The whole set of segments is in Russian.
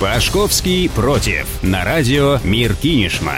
Пашковский против. На радио Мир Кинешма.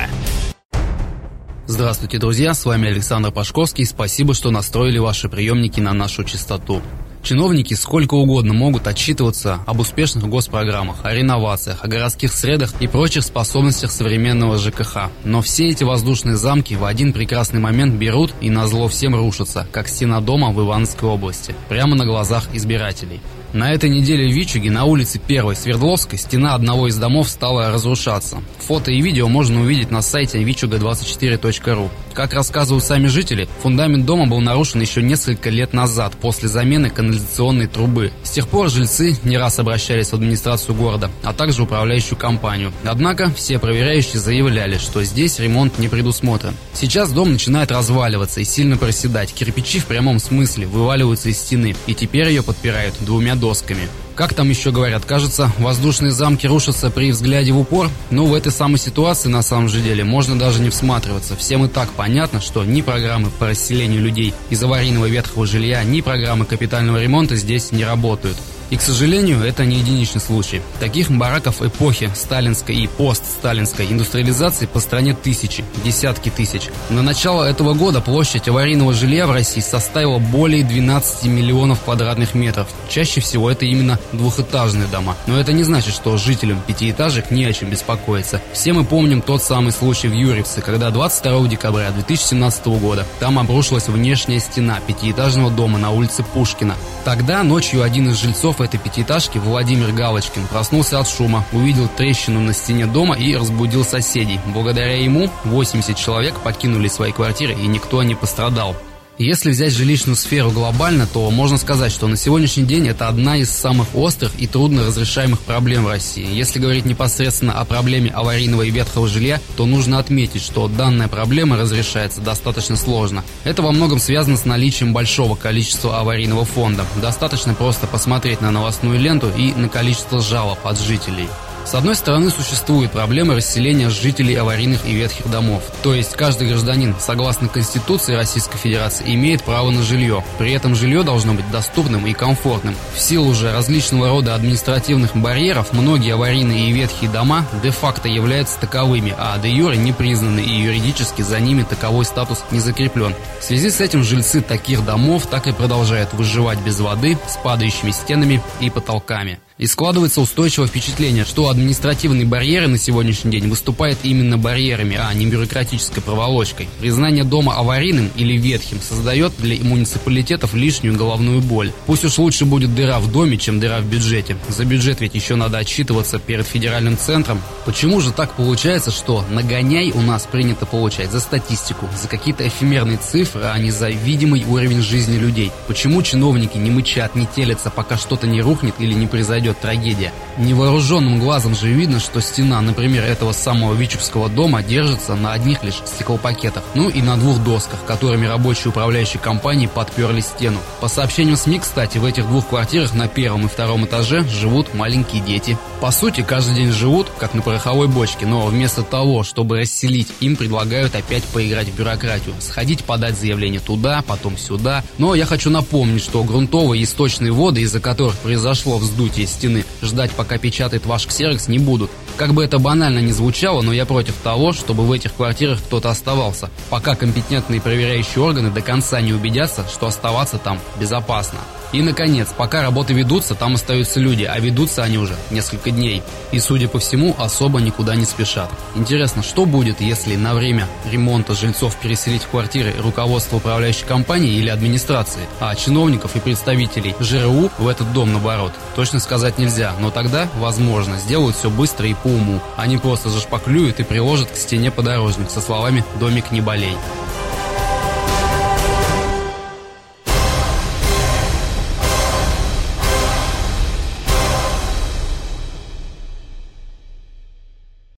Здравствуйте, друзья, с вами Александр Пашковский. Спасибо, что настроили ваши приемники на нашу частоту. Чиновники сколько угодно могут отчитываться об успешных госпрограммах, о реновациях, о городских средах и прочих способностях современного ЖКХ. Но все эти воздушные замки в один прекрасный момент берут и на зло всем рушатся, как стена дома в Ивановской области, прямо на глазах избирателей. На этой неделе в Вичуге на улице 1 Свердловской стена одного из домов стала разрушаться. Фото и видео можно увидеть на сайте vichuga24.ru. Как рассказывают сами жители, фундамент дома был нарушен еще несколько лет назад, после замены канализационной трубы. С тех пор жильцы не раз обращались в администрацию города, а также управляющую компанию. Однако все проверяющие заявляли, что здесь ремонт не предусмотрен. Сейчас дом начинает разваливаться и сильно проседать. Кирпичи в прямом смысле вываливаются из стены, и теперь ее подпирают двумя досками. Как там еще говорят, кажется, воздушные замки рушатся при взгляде в упор? Ну, в этой самой ситуации, на самом же деле, можно даже не всматриваться. Всем и так понятно, что ни программы по расселению людей из аварийного ветхого жилья, ни программы капитального ремонта здесь не работают. И, к сожалению, это не единичный случай. Таких бараков эпохи сталинской и постсталинской индустриализации по стране тысячи, десятки тысяч. На начало этого года площадь аварийного жилья в России составила более 12 миллионов квадратных метров. Чаще всего это именно двухэтажные дома. Но это не значит, что жителям пятиэтажек не о чем беспокоиться. Все мы помним тот самый случай в Юрьевце, когда 22 декабря 2017 года там обрушилась внешняя стена пятиэтажного дома на улице Пушкина. Тогда ночью один из жильцов этой пятиэтажки, Владимир Галочкин, проснулся от шума, увидел трещину на стене дома и разбудил соседей. Благодаря ему 80 человек покинули свои квартиры и никто не пострадал. Если взять жилищную сферу глобально, то можно сказать, что на сегодняшний день это одна из самых острых и трудно разрешаемых проблем в России. Если говорить непосредственно о проблеме аварийного и ветхого жилья, то нужно отметить, что данная проблема разрешается достаточно сложно. Это во многом связано с наличием большого количества аварийного фонда. Достаточно просто посмотреть на новостную ленту и на количество жалоб от жителей. С одной стороны, существует проблема расселения жителей аварийных и ветхих домов. То есть каждый гражданин, согласно Конституции Российской Федерации, имеет право на жилье. При этом жилье должно быть доступным и комфортным. В силу же различного рода административных барьеров, многие аварийные и ветхие дома де-факто являются таковыми, а де-юре не признаны и юридически за ними таковой статус не закреплен. В связи с этим жильцы таких домов так и продолжают выживать без воды, с падающими стенами и потолками. И складывается устойчивое впечатление, что административные барьеры на сегодняшний день выступают именно барьерами, а не бюрократической проволочкой. Признание дома аварийным или ветхим создает для муниципалитетов лишнюю головную боль. Пусть уж лучше будет дыра в доме, чем дыра в бюджете. За бюджет ведь еще надо отчитываться перед федеральным центром. Почему же так получается, что нагоняй у нас принято получать за статистику, за какие-то эфемерные цифры, а не за видимый уровень жизни людей? Почему чиновники не мычат, не телятся, пока что-то не рухнет или не произойдет произойдет трагедия. Невооруженным глазом же видно, что стена, например, этого самого Вичевского дома держится на одних лишь стеклопакетах, ну и на двух досках, которыми рабочие управляющей компании подперли стену. По сообщениям СМИ, кстати, в этих двух квартирах на первом и втором этаже живут маленькие дети. По сути, каждый день живут, как на пороховой бочке, но вместо того, чтобы расселить, им предлагают опять поиграть в бюрократию, сходить подать заявление туда, потом сюда. Но я хочу напомнить, что грунтовые источные воды, из-за которых произошло вздутие стены, ждать пока печатает ваш ксерокс не будут. Как бы это банально не звучало, но я против того, чтобы в этих квартирах кто-то оставался, пока компетентные проверяющие органы до конца не убедятся, что оставаться там безопасно. И, наконец, пока работы ведутся, там остаются люди, а ведутся они уже несколько дней. И, судя по всему, особо никуда не спешат. Интересно, что будет, если на время ремонта жильцов переселить в квартиры руководство управляющей компании или администрации, а чиновников и представителей ЖРУ в этот дом, наоборот? Точно сказать нельзя, но тогда, возможно, сделают все быстро и по уму. Они просто зашпаклюют и приложат к стене подорожник со словами «домик не болей».